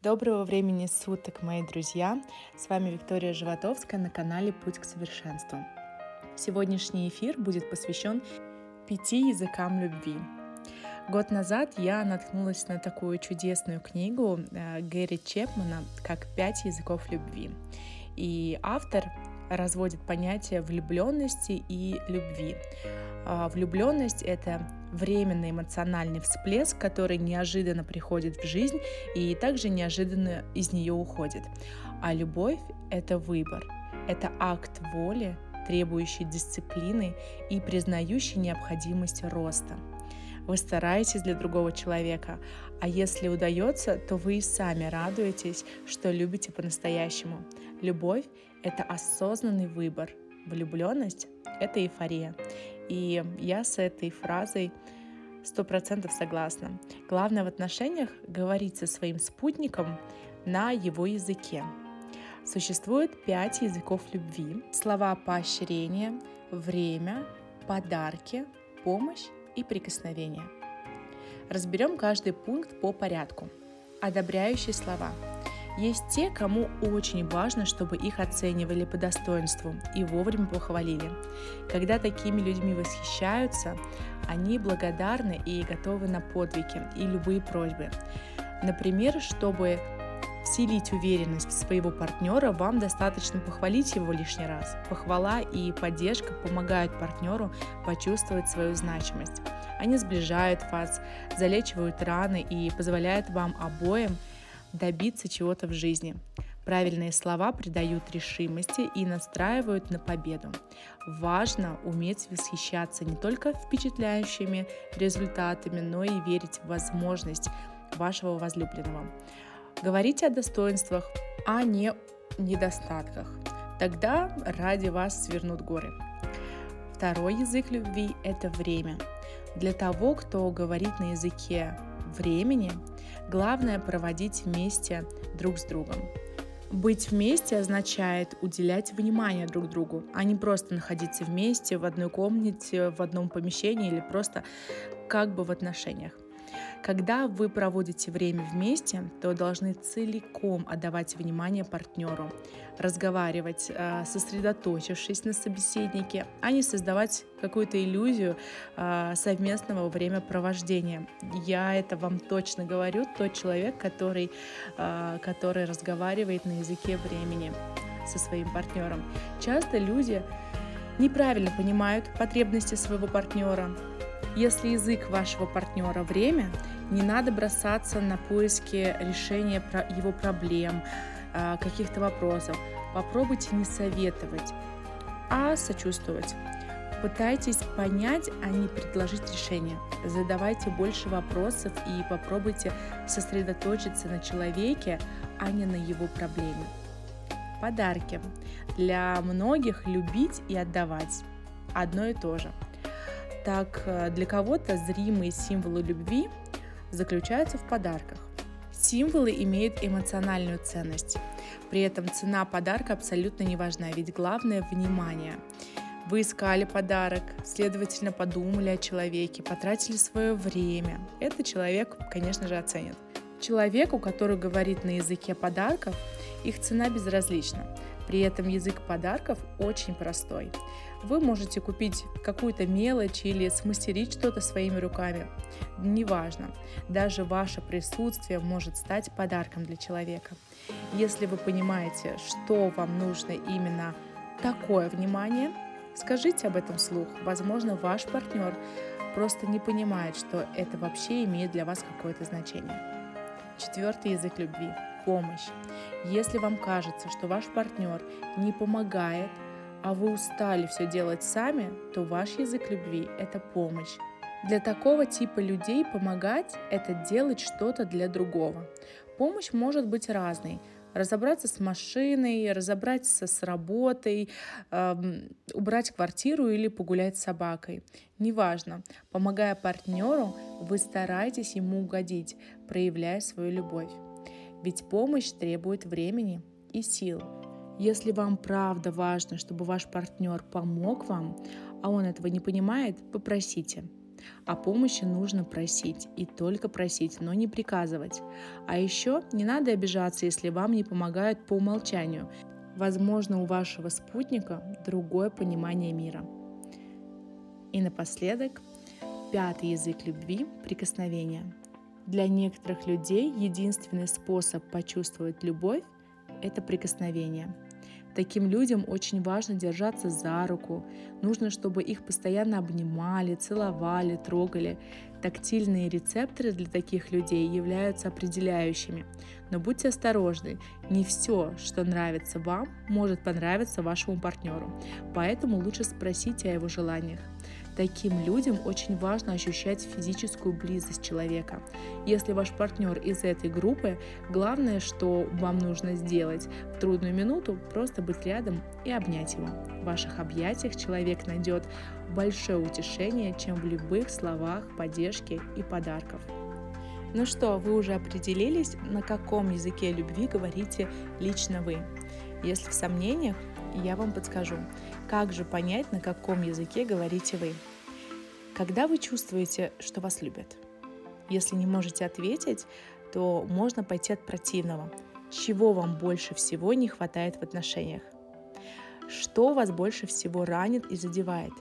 Доброго времени суток, мои друзья! С вами Виктория Животовская на канале «Путь к совершенству». Сегодняшний эфир будет посвящен пяти языкам любви. Год назад я наткнулась на такую чудесную книгу э, Гэри Чепмана как «Пять языков любви». И автор разводит понятия влюбленности и любви. А, влюбленность — это временный эмоциональный всплеск, который неожиданно приходит в жизнь и также неожиданно из нее уходит. А любовь — это выбор, это акт воли, требующий дисциплины и признающий необходимость роста. Вы стараетесь для другого человека, а если удается, то вы и сами радуетесь, что любите по-настоящему. Любовь — это осознанный выбор, влюбленность — это эйфория. И я с этой фразой сто процентов согласна. Главное в отношениях говорить со своим спутником на его языке. Существует пять языков любви. Слова поощрения, время, подарки, помощь и прикосновение. Разберем каждый пункт по порядку. Одобряющие слова – есть те, кому очень важно, чтобы их оценивали по достоинству и вовремя похвалили. Когда такими людьми восхищаются, они благодарны и готовы на подвиги и любые просьбы. Например, чтобы вселить уверенность в своего партнера, вам достаточно похвалить его лишний раз. Похвала и поддержка помогают партнеру почувствовать свою значимость. Они сближают вас, залечивают раны и позволяют вам обоим добиться чего-то в жизни. Правильные слова придают решимости и настраивают на победу. Важно уметь восхищаться не только впечатляющими результатами, но и верить в возможность вашего возлюбленного. Говорите о достоинствах, а не недостатках. Тогда ради вас свернут горы. Второй язык любви – это время. Для того, кто говорит на языке времени, главное проводить вместе друг с другом. Быть вместе означает уделять внимание друг другу, а не просто находиться вместе в одной комнате, в одном помещении или просто как бы в отношениях. Когда вы проводите время вместе, то должны целиком отдавать внимание партнеру, разговаривать, э, сосредоточившись на собеседнике, а не создавать какую-то иллюзию э, совместного времяпровождения. Я это вам точно говорю, тот человек, который, э, который разговаривает на языке времени со своим партнером. Часто люди неправильно понимают потребности своего партнера, если язык вашего партнера время, не надо бросаться на поиски решения его проблем, а, каких-то вопросов. Попробуйте не советовать, а сочувствовать. Пытайтесь понять, а не предложить решение. Задавайте больше вопросов и попробуйте сосредоточиться на человеке, а не на его проблеме. Подарки. Для многих любить и отдавать одно и то же – так, э, для кого-то зримые символы любви заключаются в подарках. Символы имеют эмоциональную ценность. При этом цена подарка абсолютно не важна, ведь главное – внимание. Вы искали подарок, следовательно, подумали о человеке, потратили свое время. Это человек, конечно же, оценит. Человеку, который говорит на языке подарков, их цена безразлична. При этом язык подарков очень простой. Вы можете купить какую-то мелочь или смастерить что-то своими руками. Неважно, даже ваше присутствие может стать подарком для человека. Если вы понимаете, что вам нужно именно такое внимание, скажите об этом вслух. Возможно, ваш партнер просто не понимает, что это вообще имеет для вас какое-то значение. Четвертый язык любви – помощь. Если вам кажется, что ваш партнер не помогает, а вы устали все делать сами, то ваш язык любви – это помощь. Для такого типа людей помогать – это делать что-то для другого. Помощь может быть разной. Разобраться с машиной, разобраться с работой, эм, убрать квартиру или погулять с собакой. Неважно. Помогая партнеру, вы стараетесь ему угодить, проявляя свою любовь ведь помощь требует времени и сил. Если вам правда важно, чтобы ваш партнер помог вам, а он этого не понимает, попросите. О помощи нужно просить и только просить, но не приказывать. А еще не надо обижаться, если вам не помогают по умолчанию. Возможно, у вашего спутника другое понимание мира. И напоследок, пятый язык любви – прикосновение. Для некоторых людей единственный способ почувствовать любовь – это прикосновение – Таким людям очень важно держаться за руку. Нужно, чтобы их постоянно обнимали, целовали, трогали. Тактильные рецепторы для таких людей являются определяющими. Но будьте осторожны, не все, что нравится вам, может понравиться вашему партнеру. Поэтому лучше спросите о его желаниях. Таким людям очень важно ощущать физическую близость человека. Если ваш партнер из этой группы, главное, что вам нужно сделать в трудную минуту, просто быть рядом и обнять его. В ваших объятиях человек найдет большое утешение, чем в любых словах поддержки и подарков. Ну что, вы уже определились, на каком языке любви говорите лично вы? Если в сомнениях, я вам подскажу, как же понять, на каком языке говорите вы. Когда вы чувствуете, что вас любят? Если не можете ответить, то можно пойти от противного. Чего вам больше всего не хватает в отношениях? Что вас больше всего ранит и задевает?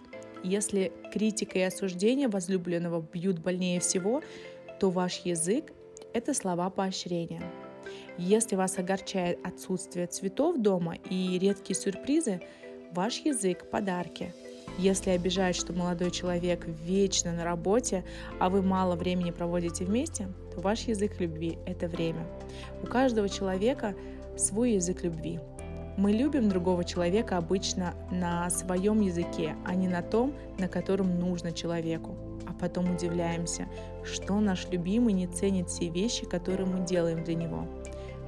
Если критика и осуждение возлюбленного бьют больнее всего, то ваш язык – это слова поощрения. Если вас огорчает отсутствие цветов дома и редкие сюрпризы, ваш язык – подарки. Если обижает, что молодой человек вечно на работе, а вы мало времени проводите вместе, то ваш язык любви – это время. У каждого человека свой язык любви. Мы любим другого человека обычно на своем языке, а не на том, на котором нужно человеку. А потом удивляемся, что наш любимый не ценит все вещи, которые мы делаем для него.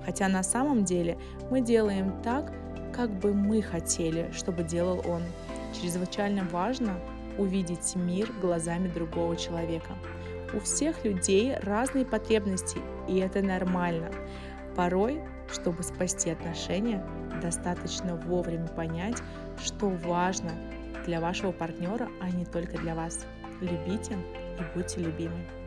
Хотя на самом деле мы делаем так, как бы мы хотели, чтобы делал он. Чрезвычайно важно увидеть мир глазами другого человека. У всех людей разные потребности, и это нормально. Порой, чтобы спасти отношения, достаточно вовремя понять, что важно для вашего партнера, а не только для вас. Любите и будьте любимы.